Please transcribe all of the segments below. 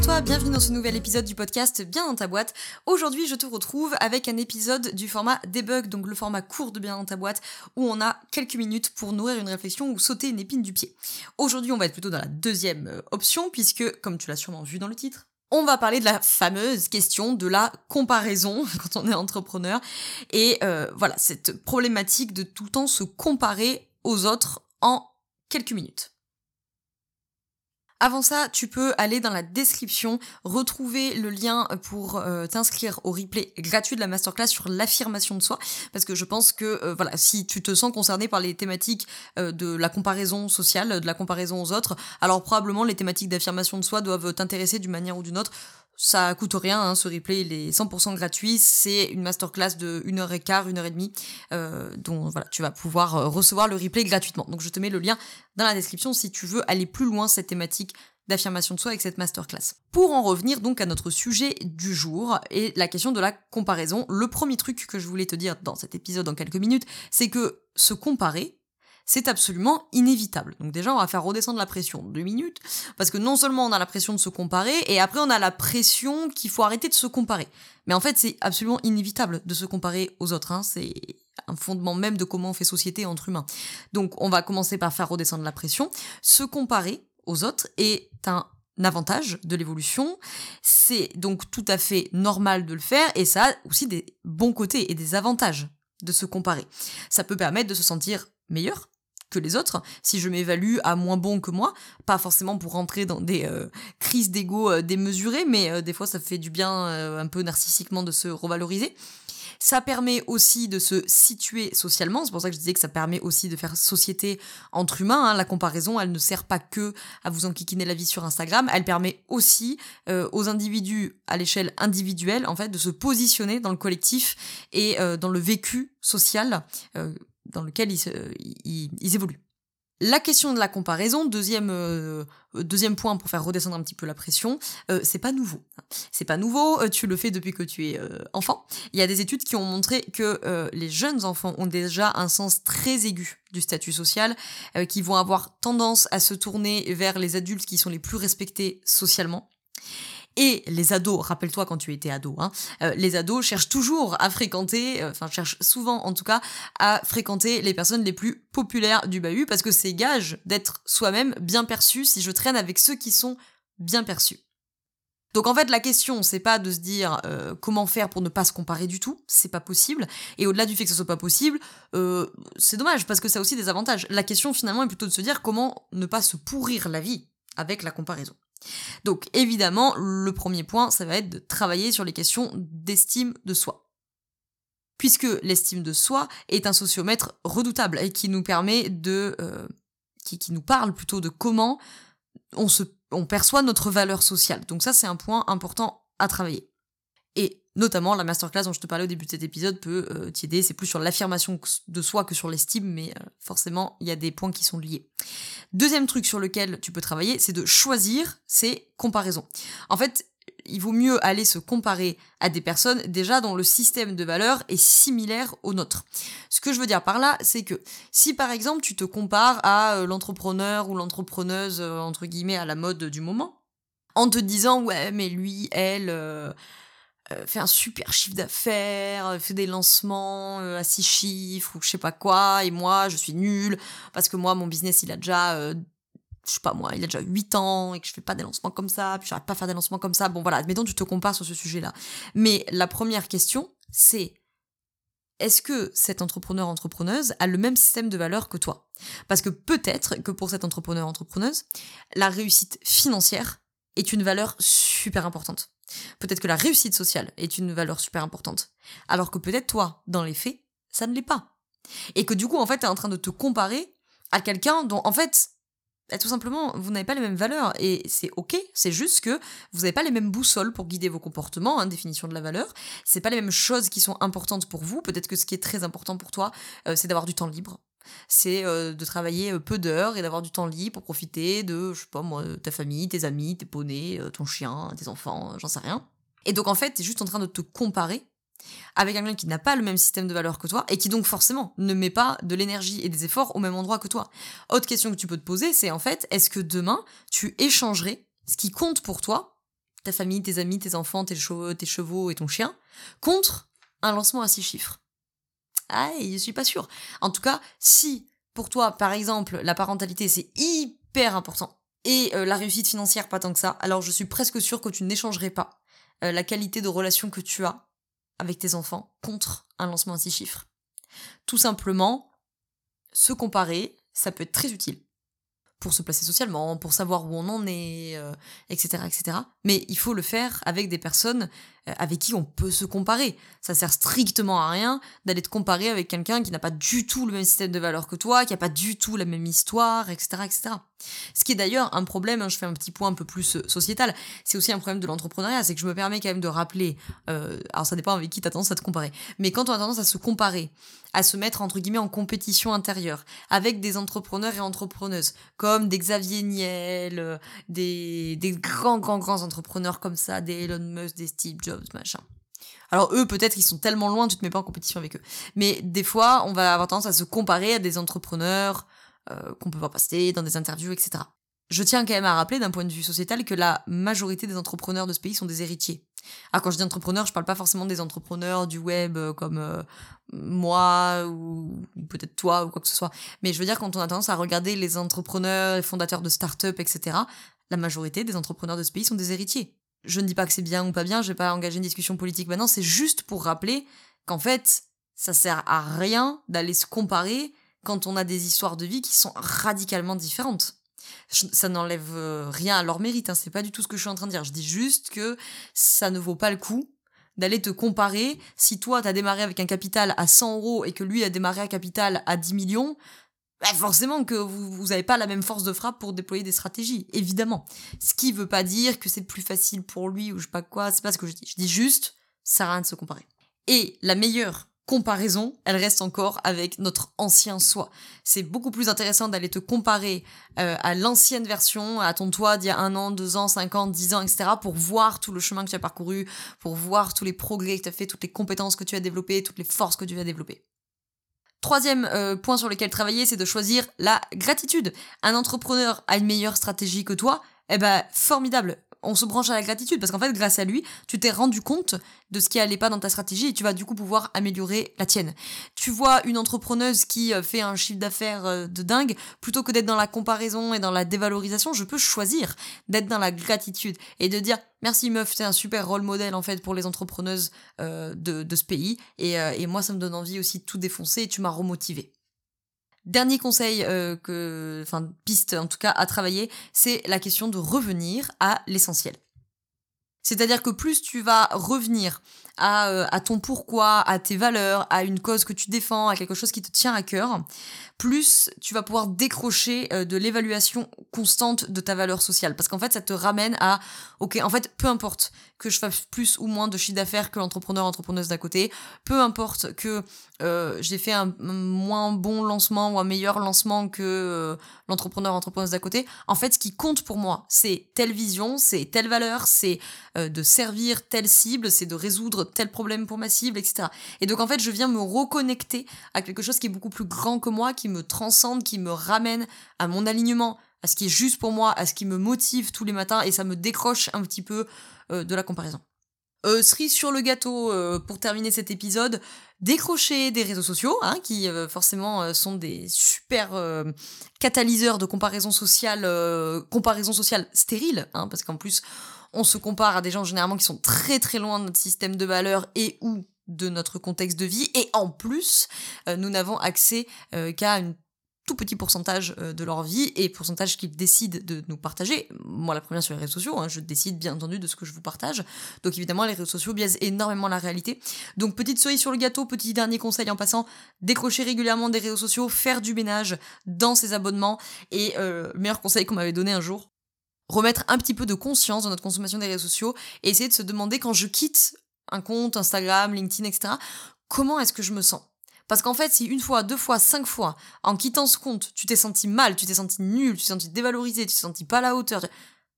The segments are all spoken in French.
À toi, bienvenue dans ce nouvel épisode du podcast Bien dans ta boîte. Aujourd'hui, je te retrouve avec un épisode du format debug, donc le format court de Bien dans ta boîte, où on a quelques minutes pour nourrir une réflexion ou sauter une épine du pied. Aujourd'hui, on va être plutôt dans la deuxième euh, option, puisque, comme tu l'as sûrement vu dans le titre, on va parler de la fameuse question de la comparaison quand on est entrepreneur. Et euh, voilà, cette problématique de tout le temps se comparer aux autres en quelques minutes. Avant ça, tu peux aller dans la description, retrouver le lien pour euh, t'inscrire au replay gratuit de la masterclass sur l'affirmation de soi, parce que je pense que euh, voilà, si tu te sens concerné par les thématiques euh, de la comparaison sociale, de la comparaison aux autres, alors probablement les thématiques d'affirmation de soi doivent t'intéresser d'une manière ou d'une autre. Ça coûte rien, hein, ce replay il est 100% gratuit, c'est une masterclass de 1 heure et quart, 1 heure et demie, euh, dont voilà, tu vas pouvoir euh, recevoir le replay gratuitement. Donc je te mets le lien dans la description si tu veux aller plus loin cette thématique d'affirmation de soi avec cette masterclass. Pour en revenir donc à notre sujet du jour et la question de la comparaison, le premier truc que je voulais te dire dans cet épisode en quelques minutes, c'est que se comparer, c'est absolument inévitable. Donc déjà, on va faire redescendre la pression deux minutes, parce que non seulement on a la pression de se comparer, et après on a la pression qu'il faut arrêter de se comparer. Mais en fait, c'est absolument inévitable de se comparer aux autres. Hein. C'est un fondement même de comment on fait société entre humains. Donc on va commencer par faire redescendre la pression. Se comparer aux autres est un avantage de l'évolution. C'est donc tout à fait normal de le faire, et ça a aussi des bons côtés et des avantages de se comparer. Ça peut permettre de se sentir meilleur, que les autres, si je m'évalue à moins bon que moi, pas forcément pour rentrer dans des euh, crises d'ego euh, démesurées, mais euh, des fois ça fait du bien un peu narcissiquement de se revaloriser. Ça permet aussi de se situer socialement, c'est pour ça que je disais que ça permet aussi de faire société entre humains. Hein. La comparaison, elle ne sert pas que à vous enquiquiner la vie sur Instagram, elle permet aussi aux individus à l'échelle individuelle, en fait, de se positionner dans le collectif et dans le vécu social dans lequel ils, évoluent. La question de la comparaison, deuxième, euh, deuxième point pour faire redescendre un petit peu la pression, euh, c'est pas nouveau. C'est pas nouveau, euh, tu le fais depuis que tu es enfant. Il y a des études qui ont montré que les jeunes enfants ont déjà un sens très aigu du statut social, qui vont avoir tendance à se tourner vers les adultes qui sont les plus respectés socialement. Et les ados, rappelle-toi quand tu étais ado, hein, euh, les ados cherchent toujours à fréquenter, euh, enfin cherchent souvent en tout cas à fréquenter les personnes les plus populaires du bahut parce que c'est gage d'être soi-même bien perçu si je traîne avec ceux qui sont bien perçus. Donc en fait la question c'est pas de se dire euh, comment faire pour ne pas se comparer du tout, c'est pas possible. Et au-delà du fait que ce soit pas possible, c'est dommage parce que ça a aussi des avantages. La question finalement est plutôt de se dire comment ne pas se pourrir la vie avec la comparaison. Donc évidemment, le premier point, ça va être de travailler sur les questions d'estime de soi. Puisque l'estime de soi est un sociomètre redoutable et qui nous permet de... Euh, qui, nous parle plutôt de comment on perçoit notre valeur sociale. Donc ça, c'est un point important à travailler. Notamment, la masterclass dont je te parlais au début de cet épisode peut euh, t'aider. C'est plus sur l'affirmation de soi que sur l'estime, mais euh, forcément, il y a des points qui sont liés. Deuxième truc sur lequel tu peux travailler, c'est de choisir ces comparaisons. En fait, il vaut mieux aller se comparer à des personnes déjà dont le système de valeurs est similaire au nôtre. Ce que je veux dire par là, c'est que si par exemple tu te compares à euh, l'entrepreneur ou l'entrepreneuse entre guillemets à la mode du moment, en te disant ouais mais lui, elle, euh, fait un super chiffre d'affaires, euh, fait des lancements euh, à six chiffres ou je sais pas quoi, et moi je suis nulle parce que moi mon business il a déjà je sais pas moi, il a déjà 8 ans et que je fais pas des lancements comme ça, puis j'arrête pas à faire des lancements comme ça. Bon voilà, admettons tu te compares sur ce sujet-là. Mais la première question, c'est est-ce que cet entrepreneur entrepreneuse a le même système de valeur que toi? Parce que peut-être que pour cet entrepreneur entrepreneuse, la réussite financière est une valeur super importante. Peut-être que la réussite sociale est une valeur super importante. Alors que peut-être toi, dans les faits, ça ne l'est pas. Et que du coup, en fait, tu es en train de te comparer à quelqu'un dont, en fait, bah, tout simplement, vous n'avez pas les mêmes valeurs. Et c'est ok, c'est juste que vous n'avez pas les mêmes boussoles pour guider vos comportements, hein, définition de la valeur. C'est pas les mêmes choses qui sont importantes pour vous. Peut-être que ce qui est très important pour toi, euh, c'est d'avoir du temps libre. C'est euh, de travailler peu d'heures et d'avoir du temps libre pour profiter de, je sais pas moi, ta famille, tes amis, tes poneys, ton chien, tes enfants, j'en sais rien. Et donc en fait, t'es juste en train de te comparer avec quelqu'un qui n'a pas le même système de valeurs que toi et qui donc forcément ne met pas de l'énergie et des efforts au même endroit que toi. Autre question que tu peux te poser, c'est en fait, est-ce que demain, tu échangerais ce qui compte pour toi, ta famille, tes amis, tes enfants, tes chevaux, tes chevaux et ton chien, contre un lancement à six chiffres? Ah, je suis pas sûre. En tout cas, si pour toi, par exemple, la parentalité, c'est hyper important, et euh, la réussite financière pas tant que ça, alors je suis presque sûre que tu n'échangerais pas euh, la qualité de relation que tu as avec tes enfants contre un lancement à six chiffres. Tout simplement, se comparer, ça peut être très utile pour se placer socialement, pour savoir où on en est, etc., euh, etc. Mais il faut le faire avec des personnes avec qui on peut se comparer. Ça sert strictement à rien d'aller te comparer avec quelqu'un qui n'a pas du tout le même système de valeurs que toi, qui n'a pas du tout la même histoire, etc., etc. Ce qui est d'ailleurs un problème, hein, je fais un petit point un peu plus euh, sociétal, c'est aussi un problème de l'entrepreneuriat, c'est que je me permets quand même de rappeler, euh, alors ça dépend avec qui tu as tendance à te comparer, mais quand on a tendance à se comparer, à se mettre entre guillemets en compétition intérieure avec des entrepreneurs et entrepreneuses comme des Xavier Niel, des, des grands, grands, grands entrepreneurs comme ça, des Elon Musk, des Steve Jobs, Alors eux, peut-être qu'ils sont tellement loin, tu te mets pas en compétition avec eux. Mais des fois, on va avoir tendance à se comparer à des entrepreneurs euh, qu'on peut voir passer dans des interviews, etc. Je tiens quand même à rappeler d'un point de vue sociétal que la majorité des entrepreneurs de ce pays sont des héritiers. Ah, quand je dis entrepreneurs, je parle pas forcément des entrepreneurs du web euh, comme euh, moi ou peut-être toi ou quoi que ce soit. Mais je veux dire, quand on a tendance à regarder les entrepreneurs, les fondateurs de start-up, etc., la majorité des entrepreneurs de ce pays sont des héritiers je ne dis pas que c'est bien ou pas bien, je vais pas engager une discussion politique maintenant, c'est juste pour rappeler qu'en fait, ça sert à rien d'aller se comparer quand on a des histoires de vie qui sont radicalement différentes. Ça n'enlève euh, rien à leur mérite, hein, c'est pas du tout ce que je suis en train de dire. Je dis juste que ça ne vaut pas le coup d'aller te comparer. Si toi, t'as démarré avec un capital à 100 euros et que lui a démarré un capital à 10 millions, bah forcément que vous n'avez pas la même force de frappe pour déployer des stratégies, évidemment. Ce qui veut pas dire que c'est plus facile pour lui ou je sais pas quoi, c'est pas ce que je dis. Je dis juste, ça sert rien de se comparer. Et la meilleure comparaison, elle reste encore avec notre ancien soi. C'est beaucoup plus intéressant d'aller te comparer euh, à l'ancienne version, à ton toi d'il y a un an, deux ans, cinq ans, dix ans, etc., pour voir tout le chemin que tu as parcouru, pour voir tous les progrès que tu as fait, toutes les compétences que tu as développées, toutes les forces que tu as développées. Troisième euh, point sur lequel travailler, c'est de choisir la gratitude. Un entrepreneur a une meilleure stratégie que toi, eh ben formidable on se branche à la gratitude parce qu'en fait, grâce à lui, tu t'es rendu compte de ce qui allait pas dans ta stratégie et tu vas du coup pouvoir améliorer la tienne. Tu vois une entrepreneuse qui euh, fait un chiffre d'affaires euh, de dingue, plutôt que d'être dans la comparaison et dans la dévalorisation, je peux choisir d'être dans la gratitude et de dire merci meuf, t'es un super rôle modèle en fait pour les entrepreneuses euh, de, ce pays et, et moi ça me donne envie aussi de tout défoncer et tu m'as remotivé. Dernier conseil euh, que, enfin piste en tout cas à travailler, c'est la question de revenir à l'essentiel. C'est-à-dire que plus tu vas revenir à, euh, à, ton pourquoi, à tes valeurs, à une cause que tu défends, à quelque chose qui te tient à cœur, plus tu vas pouvoir décrocher euh, de l'évaluation constante de ta valeur sociale. Parce qu'en fait, ça te ramène à, ok, en fait, peu importe que je fasse plus ou moins de chiffre d'affaires que l'entrepreneur, entrepreneuse d'à côté, peu importe que euh, j'ai fait un, moins bon lancement ou un meilleur lancement que l'entrepreneur, entrepreneuse d'à côté, en fait, ce qui compte pour moi, c'est telle vision, c'est telle valeur, c'est de servir telle cible, c'est de résoudre tel problème pour ma cible, etc. Et donc en fait, je viens me reconnecter à quelque chose qui est beaucoup plus grand que moi, qui me transcende, qui me ramène à mon alignement, à ce qui est juste pour moi, à ce qui me motive tous les matins, et ça me décroche un petit peu euh, de la comparaison. Euh, cerise sur le gâteau, euh, pour terminer cet épisode, décrocher des réseaux sociaux, hein, qui euh, forcément sont des super catalyseurs de comparaison sociale, comparaison sociale stérile, hein, parce qu'en plus, on se compare à des gens généralement qui sont très très loin de notre système de valeurs et ou de notre contexte de vie. Et en plus, euh, nous n'avons accès euh, qu'à un tout petit pourcentage euh, de leur vie et pourcentage qu'ils décident de nous partager. Moi, la première sur les réseaux sociaux, hein, je décide bien entendu de ce que je vous partage. Donc évidemment, les réseaux sociaux biaisent énormément la réalité. Donc petite cerise sur le gâteau, petit dernier conseil en passant, décrocher régulièrement des réseaux sociaux, faire du ménage dans ses abonnements. Et le meilleur conseil qu'on m'avait donné un jour, remettre un petit peu de conscience dans notre consommation des réseaux sociaux et essayer de se demander quand je quitte un compte, Instagram, LinkedIn, etc., comment est-ce que je me sens? Parce qu'en fait, si une fois, deux fois, cinq fois, en quittant ce compte, tu t'es senti mal, tu t'es senti nul, tu t'es senti dévalorisé, tu t'es senti pas à la hauteur,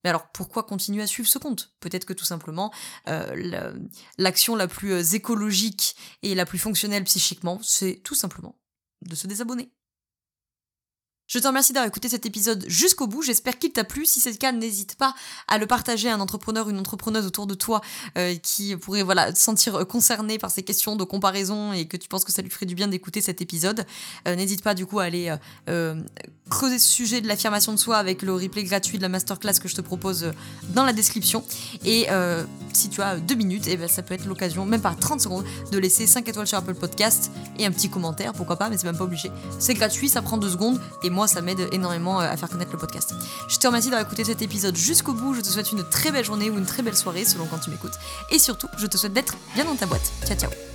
mais alors pourquoi continuer à suivre ce compte? Peut-être que tout simplement euh, l'action la plus euh, écologique et la plus fonctionnelle psychiquement, c'est tout simplement de se désabonner. Je te remercie d'avoir écouté cet épisode jusqu'au bout. J'espère qu'il t'a plu. Si c'est le cas, n'hésite pas à le partager à un entrepreneur, une entrepreneuse autour de toi euh, qui pourrait voilà se sentir euh, concerné par ces questions de comparaison et que tu penses que ça lui ferait du bien d'écouter cet épisode. Euh, n'hésite pas du coup à aller creuser ce sujet de l'affirmation de soi avec le replay gratuit de la masterclass que je te propose dans la description. Et si tu as deux minutes, et eh ben, ça peut être l'occasion, même pas 30 secondes, de laisser 5 étoiles sur Apple Podcast et un petit commentaire, pourquoi pas, mais c'est même pas obligé. C'est gratuit, ça prend deux secondes et moi ça m'aide énormément euh, à faire connaître le podcast. Je te remercie d'avoir écouté cet épisode jusqu'au bout. Je te souhaite une très belle journée ou une très belle soirée selon quand tu m'écoutes. Et surtout, je te souhaite d'être bien dans ta boîte. Ciao ciao